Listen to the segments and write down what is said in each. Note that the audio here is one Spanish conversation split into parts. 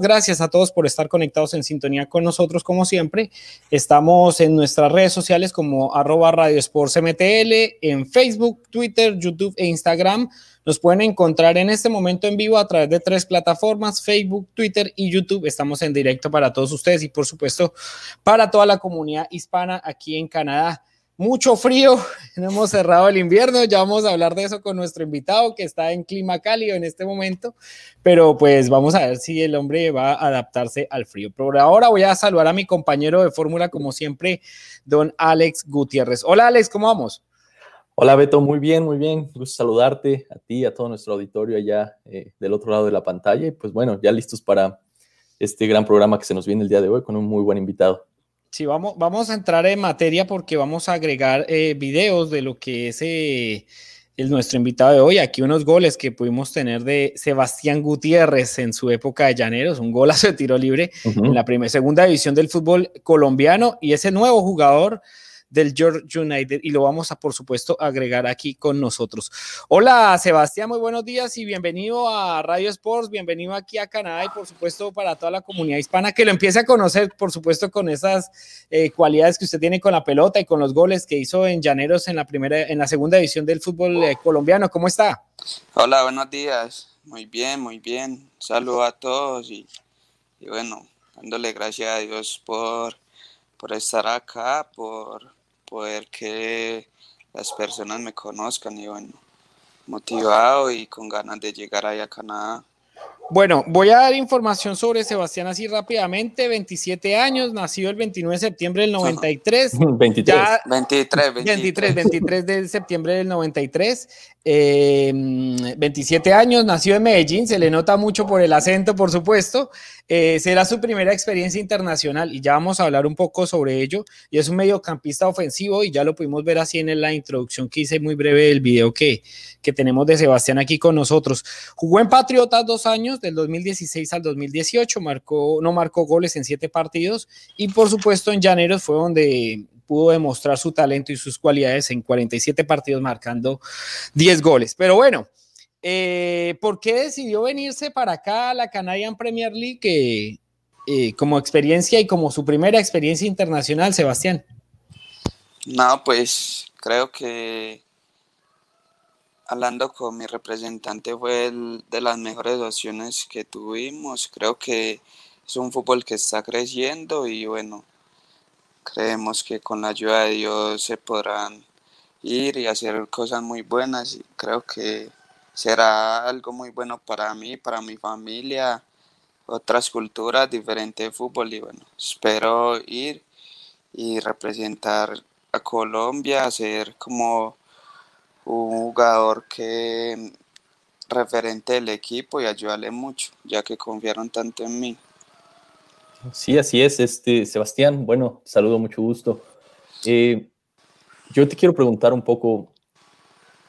Gracias a todos por estar conectados en sintonía con nosotros, como siempre. Estamos en nuestras redes sociales como arroba Radio Sports MTL, en Facebook, Twitter, YouTube e Instagram. Nos pueden encontrar en este momento en vivo a través de tres plataformas, Facebook, Twitter y YouTube. Estamos en directo para todos ustedes y por supuesto para toda la comunidad hispana aquí en Canadá mucho frío, hemos cerrado el invierno, ya vamos a hablar de eso con nuestro invitado que está en clima cálido en este momento, pero pues vamos a ver si el hombre va a adaptarse al frío. Por ahora voy a saludar a mi compañero de fórmula, como siempre, don Alex Gutiérrez. Hola Alex, ¿cómo vamos? Hola Beto, muy bien, muy bien. Gusto saludarte a ti, a todo nuestro auditorio allá eh, del otro lado de la pantalla. Y pues bueno, ya listos para este gran programa que se nos viene el día de hoy con un muy buen invitado. Sí, vamos, vamos a entrar en materia porque vamos a agregar eh, videos de lo que es eh, el, nuestro invitado de hoy. Aquí unos goles que pudimos tener de Sebastián Gutiérrez en su época de Llaneros, un golazo de tiro libre en la primera, segunda división del fútbol colombiano y ese nuevo jugador del George United y lo vamos a, por supuesto, agregar aquí con nosotros. Hola, Sebastián, muy buenos días y bienvenido a Radio Sports, bienvenido aquí a Canadá y, por supuesto, para toda la comunidad hispana que lo empiece a conocer, por supuesto, con esas eh, cualidades que usted tiene con la pelota y con los goles que hizo en Llaneros en la primera, en la segunda división del fútbol eh, colombiano. ¿Cómo está? Hola, buenos días. Muy bien, muy bien. Saludo a todos y, y bueno, dándole gracias a Dios por, por estar acá, por poder que las personas me conozcan y bueno, motivado y con ganas de llegar ahí a Canadá. Bueno, voy a dar información sobre Sebastián así rápidamente. 27 años, nació el 29 de septiembre del 93. 23. 23, 23. 23, de septiembre del 93. 27 años, nació en Medellín, se le nota mucho por el acento, por supuesto. Eh, será su primera experiencia internacional y ya vamos a hablar un poco sobre ello. Y es un mediocampista ofensivo y ya lo pudimos ver así en la introducción que hice muy breve del video que, que tenemos de Sebastián aquí con nosotros. Jugó en Patriotas dos años, del 2016 al 2018, marcó, no marcó goles en siete partidos y por supuesto en Llaneros fue donde pudo demostrar su talento y sus cualidades en 47 partidos marcando 10 goles. Pero bueno, eh, ¿Por qué decidió venirse para acá a la Canadian Premier League eh, como experiencia y como su primera experiencia internacional, Sebastián? No, pues creo que hablando con mi representante fue de las mejores opciones que tuvimos. Creo que es un fútbol que está creciendo y bueno, creemos que con la ayuda de Dios se podrán ir y hacer cosas muy buenas y creo que será algo muy bueno para mí, para mi familia, otras culturas, diferente fútbol y bueno, espero ir y representar a Colombia, ser como un jugador que referente del equipo y ayudarle mucho, ya que confiaron tanto en mí. Sí, así es, este Sebastián. Bueno, saludo, mucho gusto. Eh, yo te quiero preguntar un poco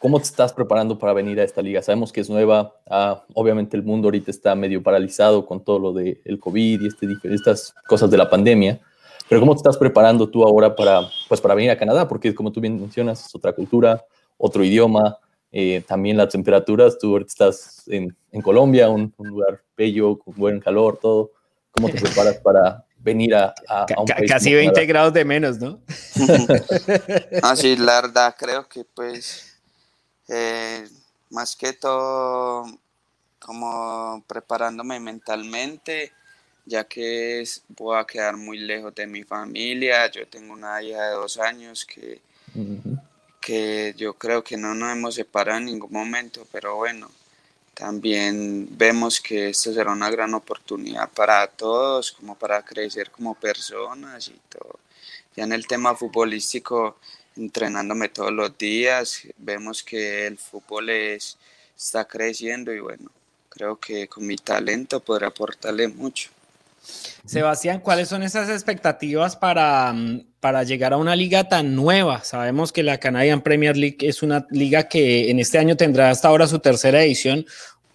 ¿Cómo te estás preparando para venir a esta liga? Sabemos que es nueva, ah, obviamente el mundo ahorita está medio paralizado con todo lo del el COVID y este, estas cosas de la pandemia, pero ¿cómo te estás preparando tú ahora para, pues, para venir a Canadá? Porque como tú bien mencionas, es otra cultura, otro idioma, eh, también las temperaturas, tú ahorita estás en, en Colombia, un, lugar bello, con buen calor, todo. ¿Cómo te preparas para venir a, a, un país Casi 20 grados de menos, ¿no? Así, ah, la verdad, creo que pues eh, más que todo como preparándome mentalmente, ya que voy a quedar muy lejos de mi familia. Yo tengo una hija de dos años que, que yo creo que no nos hemos separado en ningún momento, pero bueno, también vemos que esto será una gran oportunidad para todos, como para crecer como personas y todo. Ya en el tema futbolístico, entrenándome todos los días, vemos que el fútbol es, está creciendo y bueno, creo que con mi talento podré aportarle mucho. Sebastián, ¿cuáles son esas expectativas para, mm, para llegar a una liga tan nueva? Sabemos que la Canadian Premier League es una liga que en este año tendrá hasta ahora su tercera edición,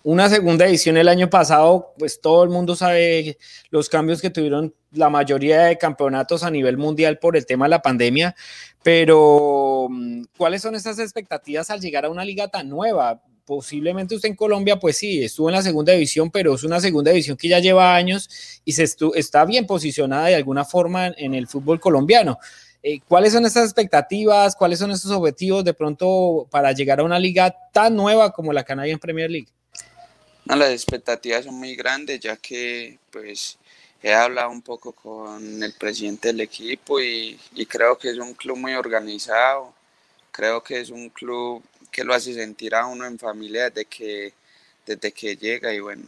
una segunda edición el año pasado, pues todo el mundo sabe los cambios que tuvieron la mayoría de campeonatos a nivel mundial por el tema de la pandemia, pero mm, ¿cuáles son esas expectativas al llegar a una liga tan nueva? Posiblemente usted en Colombia, pues sí, estuvo en la segunda división, pero es una segunda división que ya lleva años y se está bien posicionada de alguna forma en, el fútbol colombiano. Eh, ¿Cuáles son estas expectativas? ¿Cuáles son estos objetivos de pronto para llegar a una liga tan nueva como la Canadian Premier League? No, las expectativas son muy grandes, ya que pues he hablado un poco con el presidente del equipo y, creo que es un club muy organizado, creo que es un club que lo hace sentir a uno en familia desde que, desde que llega y bueno,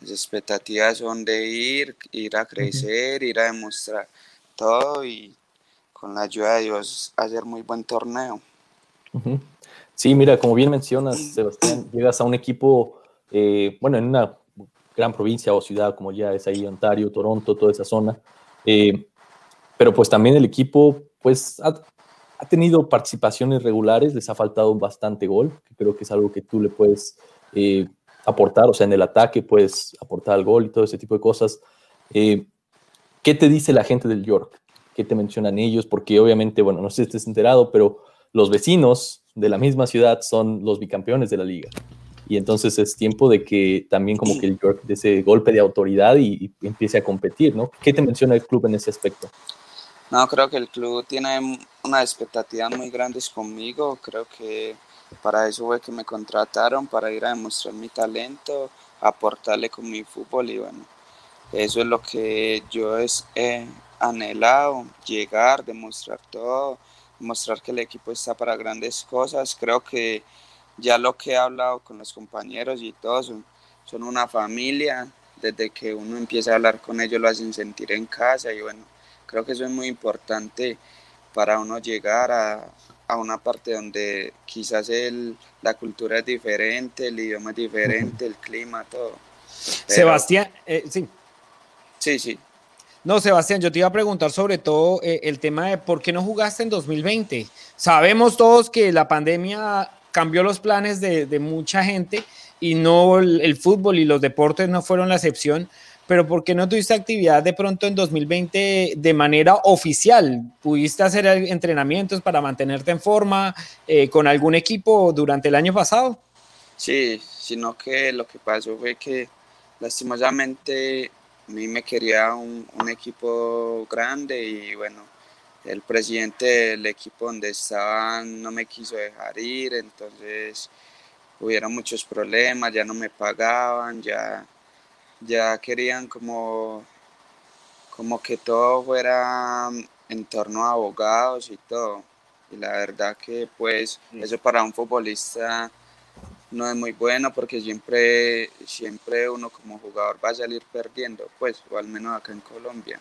las expectativas son de ir, ir a crecer, ir a demostrar todo y con la ayuda de Dios hacer muy buen torneo. Sí, mira, como bien mencionas, Sebastián, llegas a un equipo, eh, bueno, en una gran provincia o ciudad como ya es ahí Ontario, Toronto, toda esa zona. Eh, pero pues también el equipo pues ha, tenido participaciones regulares, les ha faltado bastante gol, que creo que es algo que tú le puedes eh, aportar, o sea, en el ataque puedes aportar al gol y todo ese tipo de cosas. Eh, ¿Qué te dice la gente del York? ¿Qué te mencionan ellos? Porque obviamente, bueno, no sé si estés enterado, pero los vecinos de la misma ciudad son los bicampeones de la liga y entonces es tiempo de que también como que el York de ese golpe de autoridad y, empiece a competir, ¿no? ¿Qué te menciona el club en ese aspecto? No, creo que el club tiene unas expectativas muy grandes conmigo, creo que para eso fue que me contrataron, para ir a demostrar mi talento, aportarle con mi fútbol y bueno, eso es lo que yo he anhelado, llegar, demostrar todo, demostrar que el equipo está para grandes cosas, creo que ya lo que he hablado con los compañeros y todos son, una familia, desde que uno empieza a hablar con ellos lo hacen sentir en casa y bueno, creo que eso es muy importante para uno llegar a, una parte donde quizás el, la cultura es diferente, el idioma es diferente, el clima, todo. Sebastián, eh, sí. Sí, sí. No, Sebastián, yo te iba a preguntar sobre todo eh, el tema de por qué no jugaste en 2020. Sabemos todos que la pandemia cambió los planes de, mucha gente y no el, fútbol y los deportes no fueron la excepción. Pero ¿por qué no tuviste actividad de pronto en 2020 de manera oficial? ¿Pudiste hacer entrenamientos para mantenerte en forma eh, con algún equipo durante el año pasado? Sí, sino que lo que pasó fue que lastimosamente a mí me quería un, un equipo grande y bueno, el presidente del equipo donde estaban no me quiso dejar ir, entonces hubieron muchos problemas, ya no me pagaban, ya, ya querían como, como que todo fuera en torno a abogados y todo. Y la verdad que pues eso para un futbolista no es muy bueno porque siempre, siempre uno como jugador va a salir perdiendo, pues, o al menos acá en Colombia.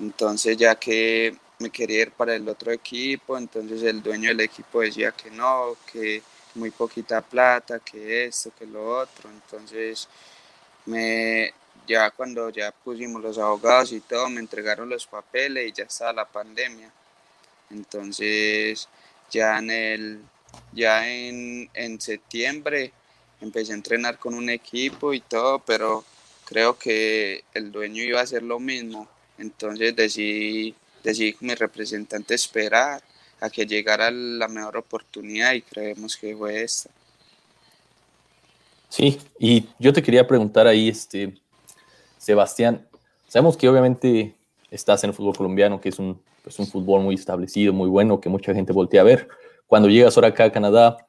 Entonces ya que me quería ir para el otro equipo, entonces el dueño del equipo decía que no, que muy poquita plata, que esto, que lo otro, entonces me ya cuando ya pusimos los abogados y todo, me entregaron los papeles y ya estaba la pandemia. Entonces ya en el ya en, en septiembre empecé a entrenar con un equipo y todo, pero creo que el dueño iba a hacer lo mismo. Entonces decidí decidí con mi representante esperar a que llegara la mejor oportunidad y creemos que fue esta. Sí, y yo te quería preguntar ahí, este, Sebastián, sabemos que obviamente estás en el fútbol colombiano, que es un, pues un fútbol muy establecido, muy bueno, que mucha gente voltea a ver. Cuando llegas ahora acá a Canadá,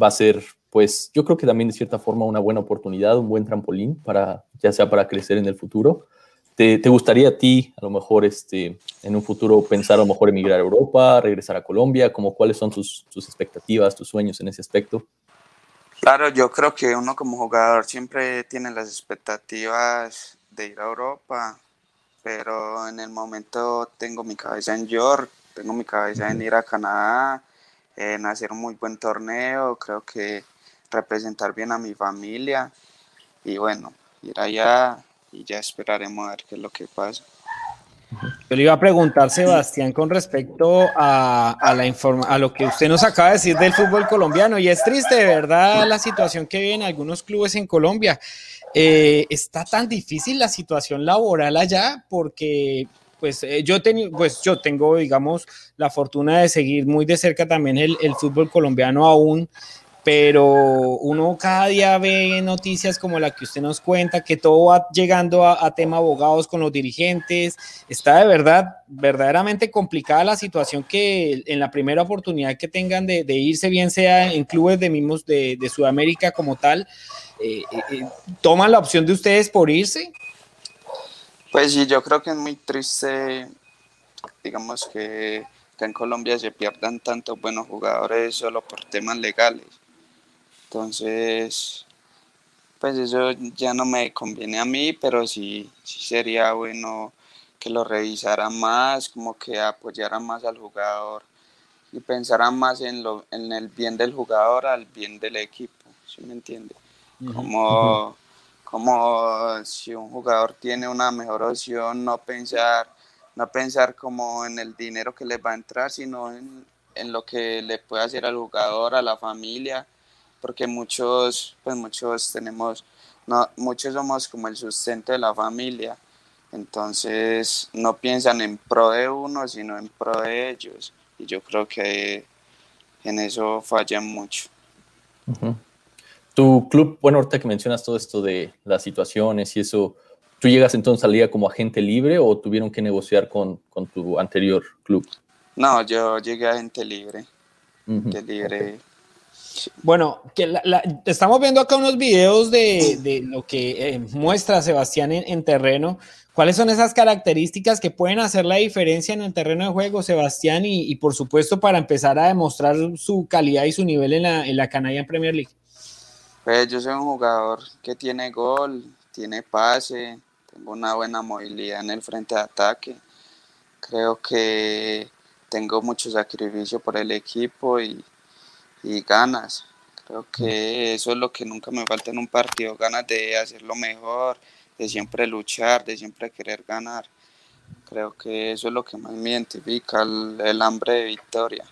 va a ser, pues yo creo que también de cierta forma una buena oportunidad, un buen trampolín para, ya sea para crecer en el futuro. ¿Te, gustaría a ti, a lo mejor, este, en un futuro pensar a lo mejor emigrar a Europa, regresar a Colombia? Como, ¿Cuáles son tus, tus expectativas, tus sueños en ese aspecto? Claro, yo creo que uno como jugador siempre tiene las expectativas de ir a Europa, pero en el momento tengo mi cabeza en York, tengo mi cabeza en ir a Canadá, en hacer un muy buen torneo, creo que representar bien a mi familia y bueno, ir allá y ya esperaremos a ver qué es lo que pasa. Yo le iba a preguntar, Sebastián, con respecto a, la informa a lo que usted nos acaba de decir del fútbol colombiano, y es triste, de verdad, la situación que viven algunos clubes en Colombia. Eh, está tan difícil la situación laboral allá porque pues eh, yo, pues yo tengo, digamos, la fortuna de seguir muy de cerca también el, el fútbol colombiano aún pero uno cada día ve noticias como la que usted nos cuenta, que todo va llegando a, tema abogados con los dirigentes. Está de verdad, verdaderamente complicada la situación que en la primera oportunidad que tengan de, irse, bien sea en clubes de mismos de, Sudamérica como tal, eh, eh, eh, ¿toman la opción de ustedes por irse? Pues sí, yo creo que es muy triste, digamos que, que en Colombia se pierdan tantos buenos jugadores solo por temas legales entonces, pues eso ya no me conviene a mí, pero sí, sería bueno que lo revisaran más, como que apoyaran más al jugador y pensaran más en, lo, en el bien del jugador al bien del equipo, ¿sí me entiende? Como, como si un jugador tiene una mejor opción, no pensar, no pensar como en el dinero que le va a entrar, sino en, en lo que le puede hacer al jugador, a la familia porque muchos, pues muchos tenemos, no, muchos somos como el sustento de la familia, entonces no piensan en pro de uno, sino en pro de ellos, y yo creo que en eso fallan mucho. Tu club, bueno, ahorita que mencionas todo esto de las situaciones y eso, ¿tú llegas entonces al día como agente libre o tuvieron que negociar con, con tu anterior club? No, yo llegué a agente libre. Agente libre. Bueno, que estamos viendo acá unos videos de, lo que eh, muestra Sebastián en, terreno. ¿Cuáles son esas características que pueden hacer la diferencia en el terreno de juego, Sebastián? Y, por supuesto, para empezar a demostrar su calidad y su nivel en la, en la Canadian Premier League. Pues yo soy un jugador que tiene gol, tiene pase, tengo una buena movilidad en el frente de ataque. Creo que tengo mucho sacrificio por el equipo y y ganas. Creo que eso es lo que nunca me falta en un partido, ganas de hacerlo mejor, de siempre luchar, de siempre querer ganar. Creo que eso es lo que más me identifica, el, hambre de victoria.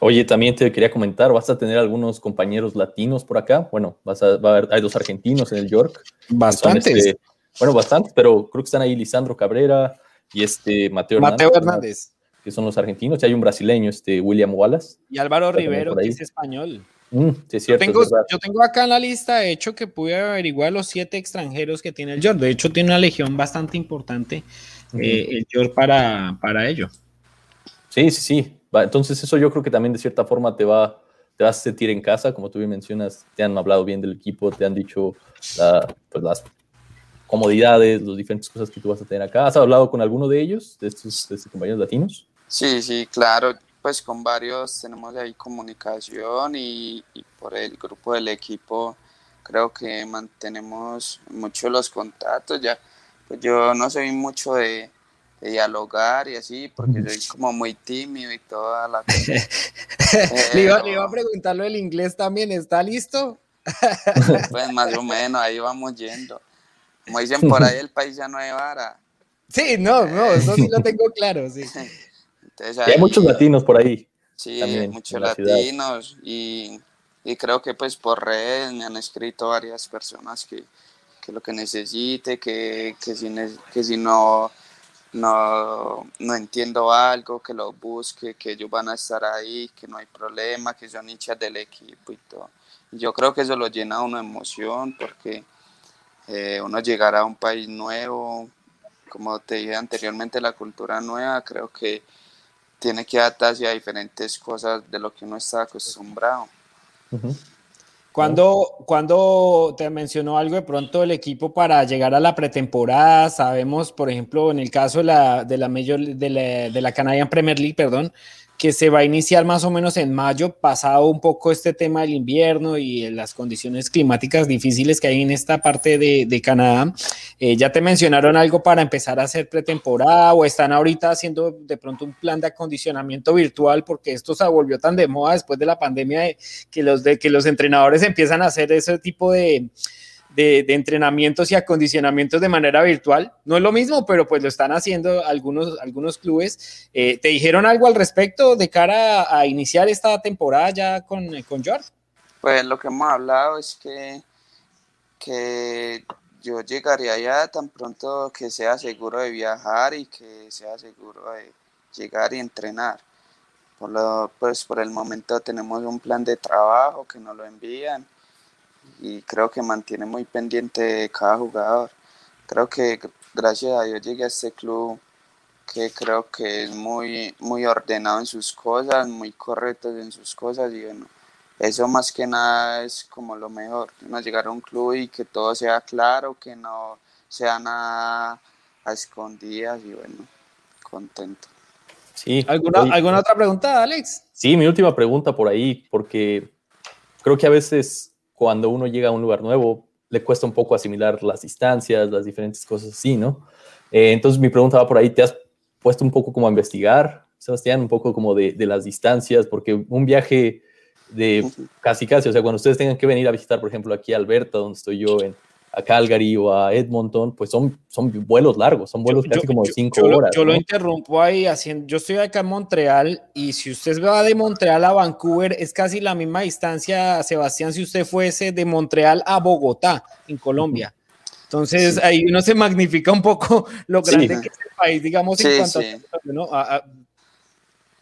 Oye, también te quería comentar, vas a tener algunos compañeros latinos por acá. Bueno, vas a, hay dos argentinos en el York. Bastantes. Este, bueno, bastantes, pero creo que están ahí Lisandro Cabrera y este Mateo, Mateo Hernández que son los argentinos, y hay un brasileño, este William Wallace. Y Álvaro Rivero, que es español. Mm, sí, es cierto, yo, tengo, acá en la lista, de hecho, que pude averiguar los siete extranjeros que tiene el York. De hecho, tiene una legión bastante importante eh, el York para, para ello. Sí, sí, sí. Entonces, eso yo creo que también de cierta forma te va, te vas a sentir en casa, como tú bien mencionas, te han hablado bien del equipo, te han dicho pues las comodidades, las diferentes cosas que tú vas a tener acá. ¿Has hablado con alguno de ellos, de estos, de estos compañeros latinos? Sí, sí, claro, pues con varios tenemos ahí comunicación y, por el grupo del equipo creo que mantenemos mucho los contactos, ya, pues yo no soy mucho de, dialogar y así, porque soy como muy tímido y toda la cosa. le, iba, le, iba, a preguntar lo del inglés también, ¿está listo? pues más o menos, ahí vamos yendo. Como dicen por ahí, el país ya no hay vara. Sí, no, no, eso sí lo tengo claro, sí. hay muchos latinos por ahí. Sí, hay muchos latinos y, creo que pues por redes me han escrito varias personas que, lo que necesite, que, si, que si no, no, no entiendo algo, que lo busque, que ellos van a estar ahí, que no hay problema, que son hinchas del equipo y todo. yo creo que eso lo llena a uno de emoción porque eh, uno llegará a un país nuevo, como te dije anteriormente, la cultura nueva, creo que tiene que adaptarse a diferentes cosas de lo que uno está acostumbrado. Cuando, cuando te mencionó algo de pronto el equipo para llegar a la pretemporada, sabemos, por ejemplo, en el caso de la, de la, Major, de la, de la Canadian Premier League, perdón, que se va a iniciar más o menos en mayo, pasado un poco este tema del invierno y las condiciones climáticas difíciles que hay en esta parte de, Canadá. Eh, ¿Ya te mencionaron algo para empezar a hacer pretemporada o están ahorita haciendo de pronto un plan de acondicionamiento virtual porque esto se volvió tan de moda después de la pandemia que, los, que los entrenadores empiezan a hacer ese tipo de de, entrenamientos y acondicionamientos de manera virtual. No es lo mismo, pero pues lo están haciendo algunos, algunos clubes. Eh, ¿Te dijeron algo al respecto de cara a, iniciar esta temporada ya con, con George? Pues lo que hemos hablado es que, que yo llegaría allá tan pronto que sea seguro de viajar y que sea seguro de llegar y entrenar. por lo, pues por el momento tenemos un plan de trabajo que nos lo envían y creo que mantiene muy pendiente cada jugador. Creo que gracias a Dios llegué a este club que creo que es muy, muy ordenado en sus cosas, muy correcto en sus cosas y bueno, eso más que nada es como lo mejor, no llegar a un club y que todo sea claro, que no sea nada a escondidas y bueno, contento. Sí. ¿Alguna, ¿Alguna otra pregunta, Alex? Sí, mi última pregunta por ahí, porque creo que a veces cuando uno llega a un lugar nuevo le cuesta un poco asimilar las distancias, las diferentes cosas así, ¿no? Eh, entonces mi pregunta va por ahí, ¿te has puesto un poco como a investigar, Sebastián, un poco como de, de las distancias? Porque un viaje de casi casi, o sea, cuando ustedes tengan que venir a visitar, por ejemplo, aquí a Alberta, donde estoy yo, en, a Calgary o a Edmonton, pues son, son vuelos largos, son vuelos casi como de cinco horas. Yo lo interrumpo ahí haciendo, yo estoy acá en Montreal y si usted va de Montreal a Vancouver es casi la misma distancia, Sebastián, si usted fuese de Montreal a Bogotá, en Colombia. Entonces ahí uno se magnifica un poco lo grande que es el país, digamos, en cuanto a,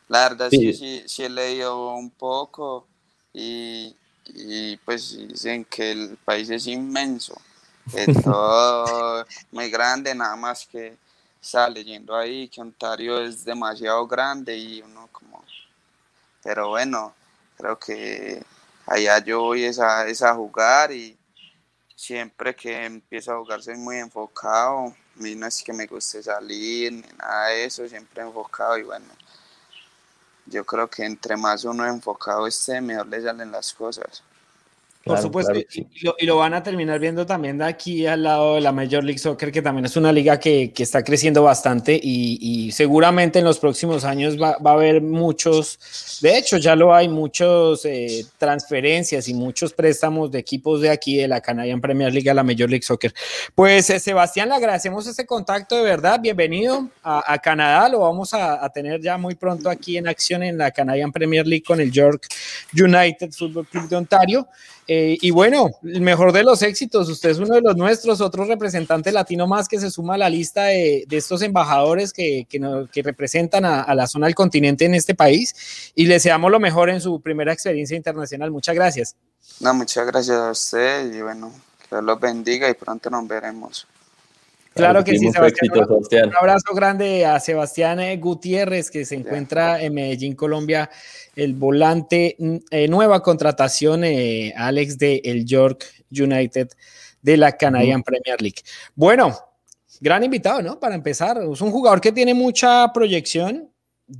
La verdad, sí. sí, sí, he leído un poco y, y pues dicen que el país es inmenso que todo muy grande, nada más que está leyendo ahí que Ontario es demasiado grande y uno como, pero bueno, creo que allá yo voy es a, jugar y siempre que empiezo a jugar soy muy enfocado, a mí no es que me guste salir ni nada de eso, siempre enfocado y bueno, yo creo que entre más uno enfocado esté, mejor le salen las cosas. Por supuesto, y, lo, van a terminar viendo también de aquí al lado de la Major League Soccer, que también es una liga que, que está creciendo bastante y, seguramente en los próximos años va, va, a haber muchos, de hecho ya lo hay, muchos eh, transferencias y muchos préstamos de equipos de aquí, de la Canadian Premier League a la Major League Soccer. Pues eh, Sebastián, le agradecemos este contacto de verdad, bienvenido a, a Canadá, lo vamos a, a, tener ya muy pronto aquí en acción en la Canadian Premier League con el York United Football Club de Ontario. Eh, y bueno, el mejor de los éxitos, usted es uno de los nuestros, otro representante latino más que se suma a la lista de, estos embajadores que, que, representan a, la zona del continente en este país y le deseamos lo mejor en su primera experiencia internacional. Muchas gracias. No, muchas gracias a usted y bueno, que Dios los bendiga y pronto nos veremos. Claro que sí, Sebastián. Un abrazo grande a Sebastián eh, Gutiérrez, que se encuentra en Medellín, Colombia, el volante, mm, eh, nueva contratación, eh, Alex de el York United de la Canadian Premier League. Bueno, gran invitado, ¿no? Para empezar, es un jugador que tiene mucha proyección.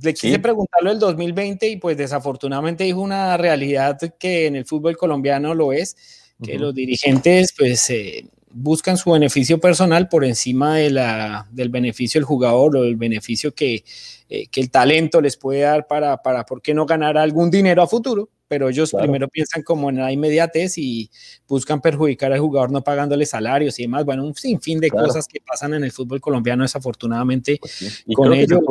Le quise preguntarlo el 2020 y pues desafortunadamente dijo una realidad que en el fútbol colombiano lo es, que los dirigentes pues buscan su beneficio personal por encima de la, del beneficio del jugador o del beneficio que, eh, que el talento les puede dar para, para, ¿por qué no ganar algún dinero a futuro? Pero ellos primero piensan como en la inmediatez y buscan perjudicar al jugador no pagándole salarios y demás. Bueno, un sinfín de cosas que pasan en el fútbol colombiano desafortunadamente. Pues con ello,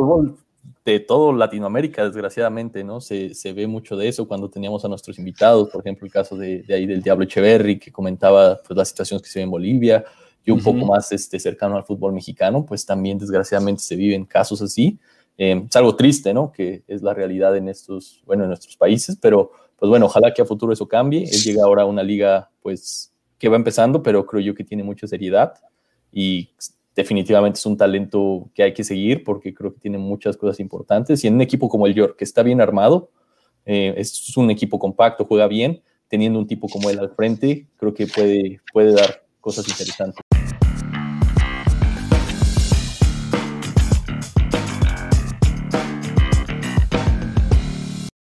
de todo Latinoamérica, desgraciadamente, ¿no? Se, se, ve mucho de eso cuando teníamos a nuestros invitados, por ejemplo, el caso de, de ahí del Diablo Echeverry, que comentaba pues, las situaciones que se ven en Bolivia, y un poco más este, cercano al fútbol mexicano, pues también desgraciadamente se viven casos así. Eh, es algo triste, ¿no? Que es la realidad en estos, bueno, en nuestros países, pero pues bueno, ojalá que a futuro eso cambie. Él llega ahora a una liga, pues, que va empezando, pero creo yo que tiene mucha seriedad y definitivamente es un talento que hay que seguir porque creo que tiene muchas cosas importantes. Y en un equipo como el York, que está bien armado, eh, es un equipo compacto, juega bien, teniendo un tipo como él al frente, creo que puede, puede dar cosas interesantes.